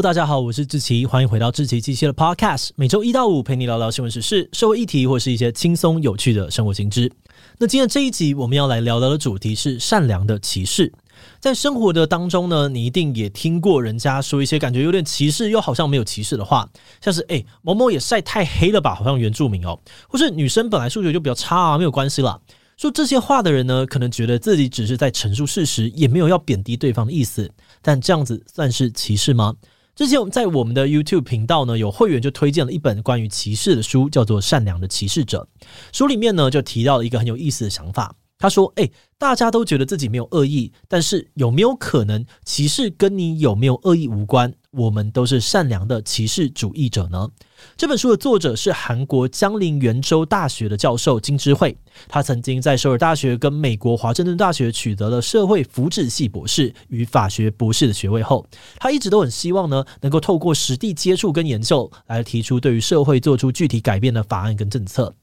大家好，我是志奇，欢迎回到志祺七七的 Podcast，每周一到五陪你聊聊新闻时事、社会议题，或是一些轻松有趣的生活新知。那今天这一集我们要来聊聊的主题是善良的歧视。在生活的当中呢，你一定也听过人家说一些感觉有点歧视又好像没有歧视的话，像是诶，某某也晒太黑了吧，好像原住民哦，或是女生本来数学就比较差啊，没有关系啦。说这些话的人呢，可能觉得自己只是在陈述事实，也没有要贬低对方的意思。但这样子算是歧视吗？之前我们在我们的 YouTube 频道呢，有会员就推荐了一本关于歧视的书，叫做《善良的歧视者》。书里面呢，就提到了一个很有意思的想法。他说：“诶，大家都觉得自己没有恶意，但是有没有可能歧视跟你有没有恶意无关？我们都是善良的歧视主义者呢？”这本书的作者是韩国江陵元州大学的教授金智慧，他曾经在首尔大学跟美国华盛顿大学取得了社会福祉系博士与法学博士的学位后，他一直都很希望呢，能够透过实地接触跟研究来提出对于社会做出具体改变的法案跟政策。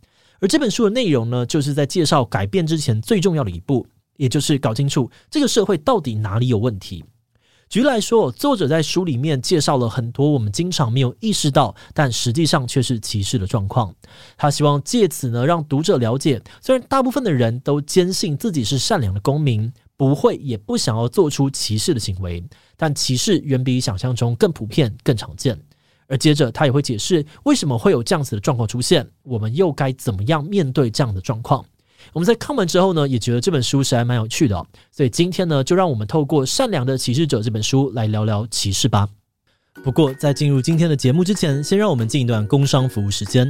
而这本书的内容呢，就是在介绍改变之前最重要的一步，也就是搞清楚这个社会到底哪里有问题。举例来说，作者在书里面介绍了很多我们经常没有意识到，但实际上却是歧视的状况。他希望借此呢，让读者了解，虽然大部分的人都坚信自己是善良的公民，不会也不想要做出歧视的行为，但歧视远比想象中更普遍、更常见。而接着他也会解释为什么会有这样子的状况出现，我们又该怎么样面对这样的状况。我们在看完之后呢，也觉得这本书是还蛮有趣的，所以今天呢，就让我们透过《善良的歧视者》这本书来聊聊歧视吧。不过在进入今天的节目之前，先让我们进一段工商服务时间。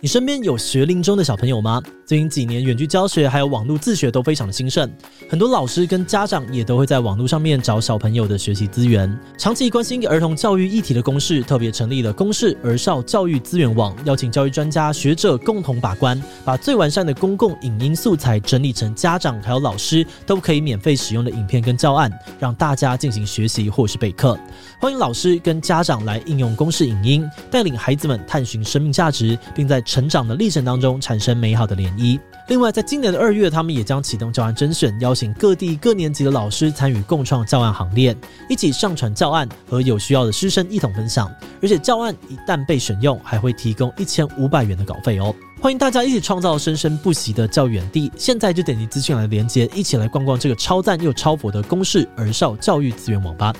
你身边有学龄中的小朋友吗？最近几年，远距教学还有网络自学都非常的兴盛，很多老师跟家长也都会在网络上面找小朋友的学习资源。长期关心儿童教育议题的公视特别成立了公视儿少教育资源网，邀请教育专家学者共同把关，把最完善的公共影音素材整理成家长还有老师都可以免费使用的影片跟教案，让大家进行学习或是备课。欢迎老师跟家长来应用公视影音，带领孩子们探寻生命价值，并在成长的历程当中产生美好的涟漪。另外，在今年的二月，他们也将启动教案甄选，邀请各地各年级的老师参与共创教案行列，一起上传教案，和有需要的师生一同分享。而且，教案一旦被选用，还会提供一千五百元的稿费哦。欢迎大家一起创造生生不息的教育园地。现在就点击资讯栏的连接，一起来逛逛这个超赞又超佛的公视儿少教育资源网吧。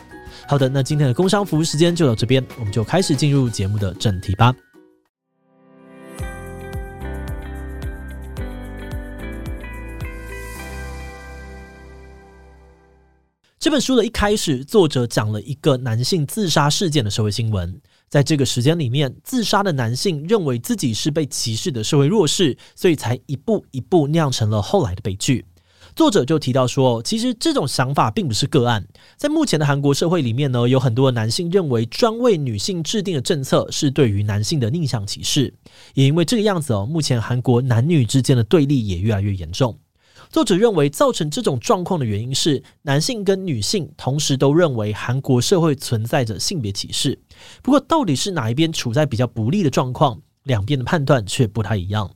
好的，那今天的工商服务时间就到这边，我们就开始进入节目的正题吧。这本书的一开始，作者讲了一个男性自杀事件的社会新闻。在这个时间里面，自杀的男性认为自己是被歧视的社会弱势，所以才一步一步酿成了后来的悲剧。作者就提到说，其实这种想法并不是个案。在目前的韩国社会里面呢，有很多的男性认为专为女性制定的政策是对于男性的逆向歧视。也因为这个样子哦，目前韩国男女之间的对立也越来越严重。作者认为，造成这种状况的原因是男性跟女性同时都认为韩国社会存在着性别歧视。不过，到底是哪一边处在比较不利的状况，两边的判断却不太一样。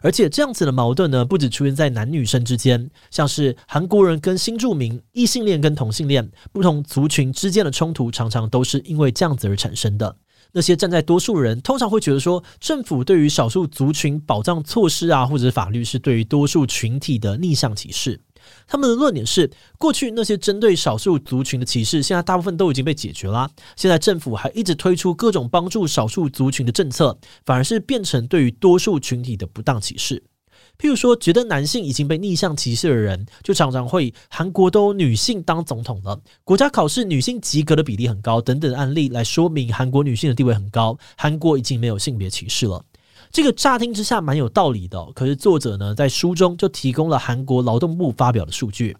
而且，这样子的矛盾呢，不止出现在男女生之间，像是韩国人跟新住民、异性恋跟同性恋、不同族群之间的冲突，常常都是因为这样子而产生的。那些站在多数人通常会觉得说，政府对于少数族群保障措施啊，或者法律是对于多数群体的逆向歧视。他们的论点是，过去那些针对少数族群的歧视，现在大部分都已经被解决了。现在政府还一直推出各种帮助少数族群的政策，反而是变成对于多数群体的不当歧视。譬如说，觉得男性已经被逆向歧视的人，就常常会韩国都女性当总统了，国家考试女性及格的比例很高等等案例来说明韩国女性的地位很高，韩国已经没有性别歧视了。这个乍听之下蛮有道理的，可是作者呢在书中就提供了韩国劳动部发表的数据，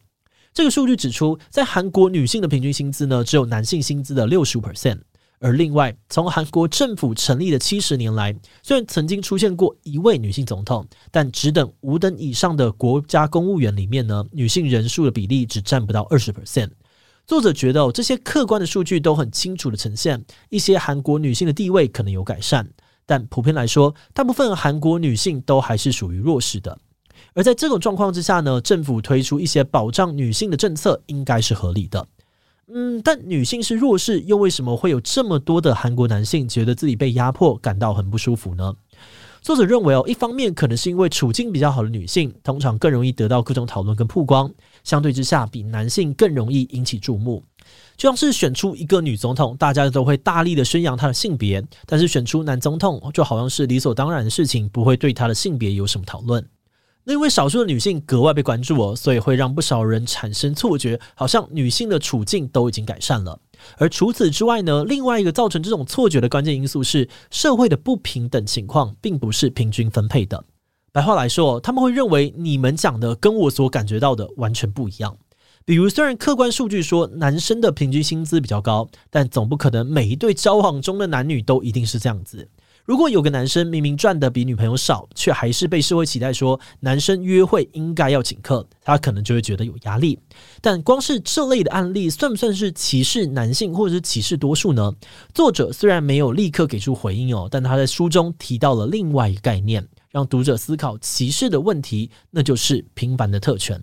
这个数据指出，在韩国女性的平均薪资呢只有男性薪资的六十五 percent。而另外，从韩国政府成立的七十年来，虽然曾经出现过一位女性总统，但只等、五等以上的国家公务员里面呢，女性人数的比例只占不到二十 percent。作者觉得，这些客观的数据都很清楚的呈现，一些韩国女性的地位可能有改善，但普遍来说，大部分韩国女性都还是属于弱势的。而在这种状况之下呢，政府推出一些保障女性的政策，应该是合理的。嗯，但女性是弱势，又为什么会有这么多的韩国男性觉得自己被压迫，感到很不舒服呢？作者认为哦，一方面可能是因为处境比较好的女性，通常更容易得到各种讨论跟曝光，相对之下比男性更容易引起注目。就像是选出一个女总统，大家都会大力的宣扬她的性别，但是选出男总统就好像是理所当然的事情，不会对她的性别有什么讨论。那因为少数的女性格外被关注哦，所以会让不少人产生错觉，好像女性的处境都已经改善了。而除此之外呢，另外一个造成这种错觉的关键因素是社会的不平等情况，并不是平均分配的。白话来说，他们会认为你们讲的跟我所感觉到的完全不一样。比如，虽然客观数据说男生的平均薪资比较高，但总不可能每一对交往中的男女都一定是这样子。如果有个男生明明赚的比女朋友少，却还是被社会期待说男生约会应该要请客，他可能就会觉得有压力。但光是这类的案例，算不算是歧视男性或者是歧视多数呢？作者虽然没有立刻给出回应哦，但他在书中提到了另外一个概念，让读者思考歧视的问题，那就是平凡的特权。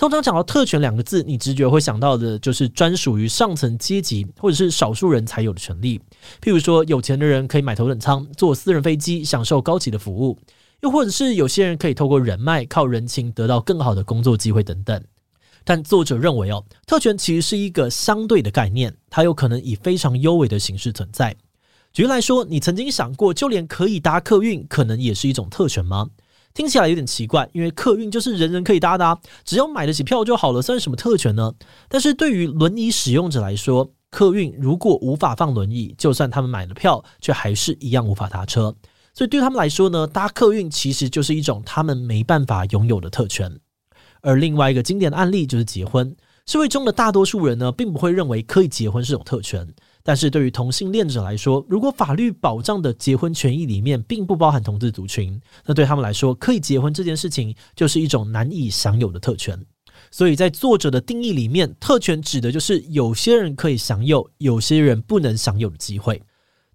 通常讲到特权两个字，你直觉会想到的就是专属于上层阶级或者是少数人才有的权利。譬如说，有钱的人可以买头等舱，坐私人飞机，享受高级的服务；又或者是有些人可以透过人脉、靠人情得到更好的工作机会等等。但作者认为，哦，特权其实是一个相对的概念，它有可能以非常优微的形式存在。举例来说，你曾经想过，就连可以搭客运，可能也是一种特权吗？听起来有点奇怪，因为客运就是人人可以搭的，啊只要买得起票就好了，算什么特权呢？但是对于轮椅使用者来说，客运如果无法放轮椅，就算他们买了票，却还是一样无法搭车。所以对他们来说呢，搭客运其实就是一种他们没办法拥有的特权。而另外一个经典的案例就是结婚，社会中的大多数人呢，并不会认为可以结婚是种特权。但是对于同性恋者来说，如果法律保障的结婚权益里面并不包含同志族群，那对他们来说，可以结婚这件事情就是一种难以享有的特权。所以在作者的定义里面，特权指的就是有些人可以享有，有些人不能享有的机会。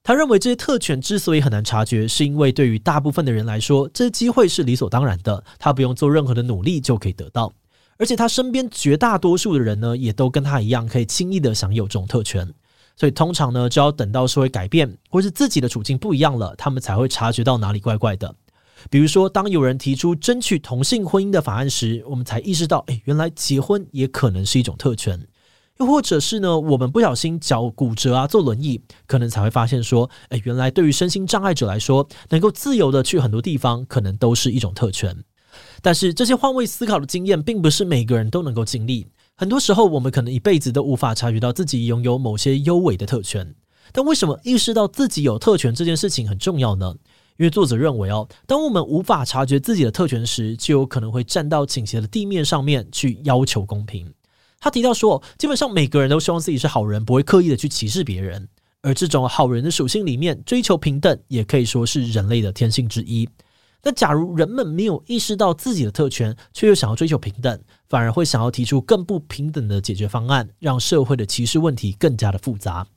他认为这些特权之所以很难察觉，是因为对于大部分的人来说，这些机会是理所当然的，他不用做任何的努力就可以得到。而且他身边绝大多数的人呢，也都跟他一样，可以轻易的享有这种特权。所以通常呢，就要等到社会改变，或是自己的处境不一样了，他们才会察觉到哪里怪怪的。比如说，当有人提出争取同性婚姻的法案时，我们才意识到，哎，原来结婚也可能是一种特权。又或者是呢，我们不小心脚骨折啊，坐轮椅，可能才会发现说，哎，原来对于身心障碍者来说，能够自由的去很多地方，可能都是一种特权。但是这些换位思考的经验，并不是每个人都能够经历。很多时候，我们可能一辈子都无法察觉到自己拥有某些优微的特权。但为什么意识到自己有特权这件事情很重要呢？因为作者认为哦，当我们无法察觉自己的特权时，就有可能会站到倾斜的地面上面去要求公平。他提到说，基本上每个人都希望自己是好人，不会刻意的去歧视别人。而这种好人的属性里面，追求平等也可以说是人类的天性之一。那假如人们没有意识到自己的特权，却又想要追求平等，反而会想要提出更不平等的解决方案，让社会的歧视问题更加的复杂。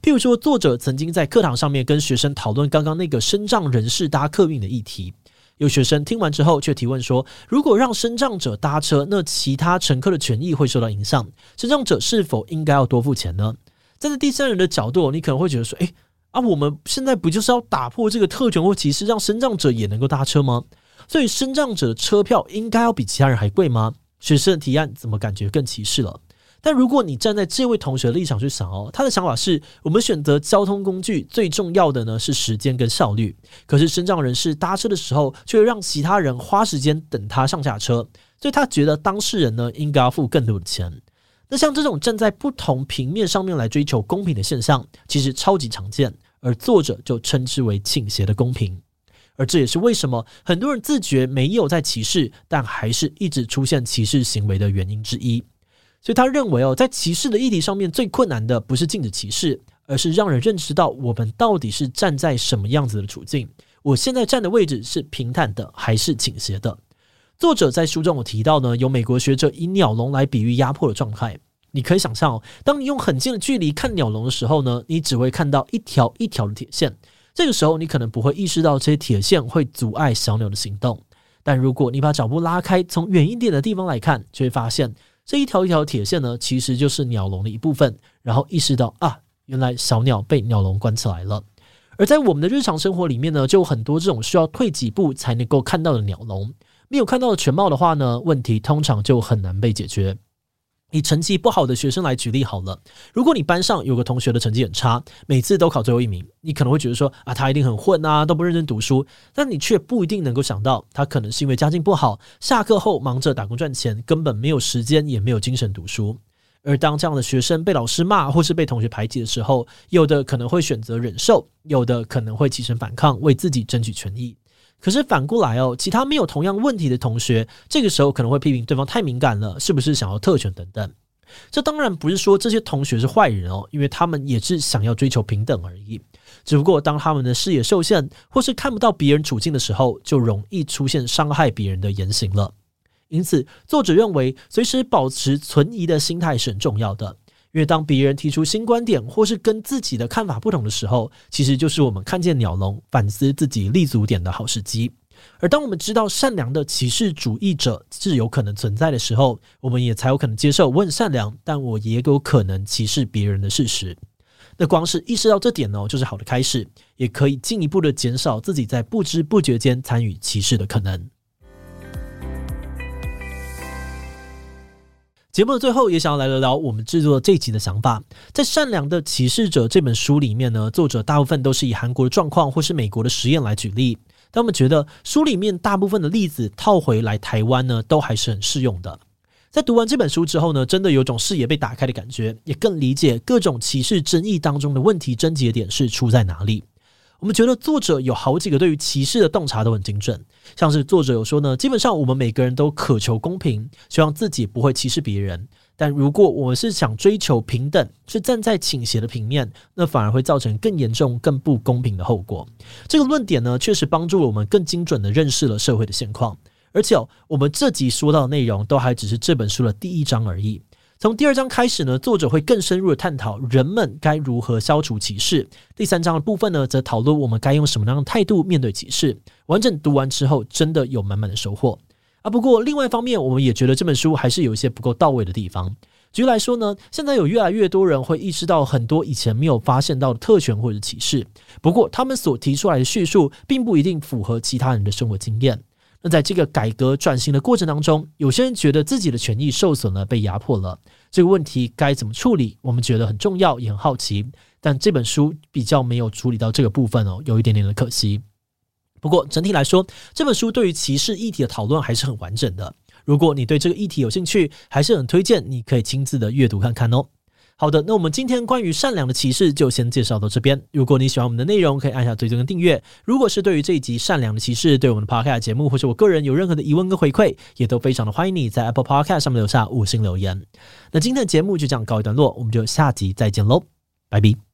譬如说，作者曾经在课堂上面跟学生讨论刚刚那个身障人士搭客运的议题，有学生听完之后却提问说：如果让身障者搭车，那其他乘客的权益会受到影响，身障者是否应该要多付钱呢？站在第三人的角度，你可能会觉得说：诶。啊，我们现在不就是要打破这个特权或歧视，让身障者也能够搭车吗？所以身障者的车票应该要比其他人还贵吗？学生的提案怎么感觉更歧视了？但如果你站在这位同学的立场去想哦，他的想法是我们选择交通工具最重要的呢是时间跟效率，可是身障人士搭车的时候却让其他人花时间等他上下车，所以他觉得当事人呢应该要付更多的钱。那像这种站在不同平面上面来追求公平的现象，其实超级常见，而作者就称之为倾斜的公平。而这也是为什么很多人自觉没有在歧视，但还是一直出现歧视行为的原因之一。所以他认为哦，在歧视的议题上面，最困难的不是禁止歧视，而是让人认识到我们到底是站在什么样子的处境。我现在站的位置是平坦的还是倾斜的？作者在书中有提到呢，有美国学者以鸟笼来比喻压迫的状态。你可以想象哦，当你用很近的距离看鸟笼的时候呢，你只会看到一条一条的铁线。这个时候，你可能不会意识到这些铁线会阻碍小鸟的行动。但如果你把脚步拉开，从远一点的地方来看，就会发现这一条一条铁线呢，其实就是鸟笼的一部分。然后意识到啊，原来小鸟被鸟笼关起来了。而在我们的日常生活里面呢，就有很多这种需要退几步才能够看到的鸟笼。没有看到的全貌的话呢，问题通常就很难被解决。以成绩不好的学生来举例好了，如果你班上有个同学的成绩很差，每次都考最后一名，你可能会觉得说啊，他一定很混啊，都不认真读书。但你却不一定能够想到，他可能是因为家境不好，下课后忙着打工赚钱，根本没有时间也没有精神读书。而当这样的学生被老师骂或是被同学排挤的时候，有的可能会选择忍受，有的可能会起身反抗，为自己争取权益。可是反过来哦，其他没有同样问题的同学，这个时候可能会批评对方太敏感了，是不是想要特权等等。这当然不是说这些同学是坏人哦，因为他们也是想要追求平等而已。只不过当他们的视野受限，或是看不到别人处境的时候，就容易出现伤害别人的言行了。因此，作者认为随时保持存疑的心态是很重要的。因为当别人提出新观点，或是跟自己的看法不同的时候，其实就是我们看见鸟笼、反思自己立足点的好时机。而当我们知道善良的歧视主义者是有可能存在的时候，我们也才有可能接受我很善良，但我也有可能歧视别人的事实。那光是意识到这点呢，就是好的开始，也可以进一步的减少自己在不知不觉间参与歧视的可能。节目的最后，也想要来聊聊我们制作这集的想法。在《善良的歧视者》这本书里面呢，作者大部分都是以韩国的状况或是美国的实验来举例，但我们觉得书里面大部分的例子套回来台湾呢，都还是很适用的。在读完这本书之后呢，真的有种视野被打开的感觉，也更理解各种歧视争议当中的问题症结点是出在哪里。我们觉得作者有好几个对于歧视的洞察都很精准，像是作者有说呢，基本上我们每个人都渴求公平，希望自己不会歧视别人。但如果我们是想追求平等，是站在倾斜的平面，那反而会造成更严重、更不公平的后果。这个论点呢，确实帮助了我们更精准地认识了社会的现况。而且，我们这集说到的内容都还只是这本书的第一章而已。从第二章开始呢，作者会更深入的探讨人们该如何消除歧视。第三章的部分呢，则讨论我们该用什么样的态度面对歧视。完整读完之后，真的有满满的收获啊！不过另外一方面，我们也觉得这本书还是有一些不够到位的地方。举例来说呢，现在有越来越多人会意识到很多以前没有发现到的特权或者歧视，不过他们所提出来的叙述，并不一定符合其他人的生活经验。那在这个改革转型的过程当中，有些人觉得自己的权益受损了，被压迫了。这个问题该怎么处理？我们觉得很重要，也很好奇。但这本书比较没有处理到这个部分哦，有一点点的可惜。不过整体来说，这本书对于歧视议题的讨论还是很完整的。如果你对这个议题有兴趣，还是很推荐你可以亲自的阅读看看哦。好的，那我们今天关于善良的歧视就先介绍到这边。如果你喜欢我们的内容，可以按下追踪跟订阅。如果是对于这一集善良的歧视，对我们的 Podcast 节目或是我个人有任何的疑问跟回馈，也都非常的欢迎你在 Apple Podcast 上面留下五星留言。那今天的节目就这样告一段落，我们就下集再见喽，拜拜。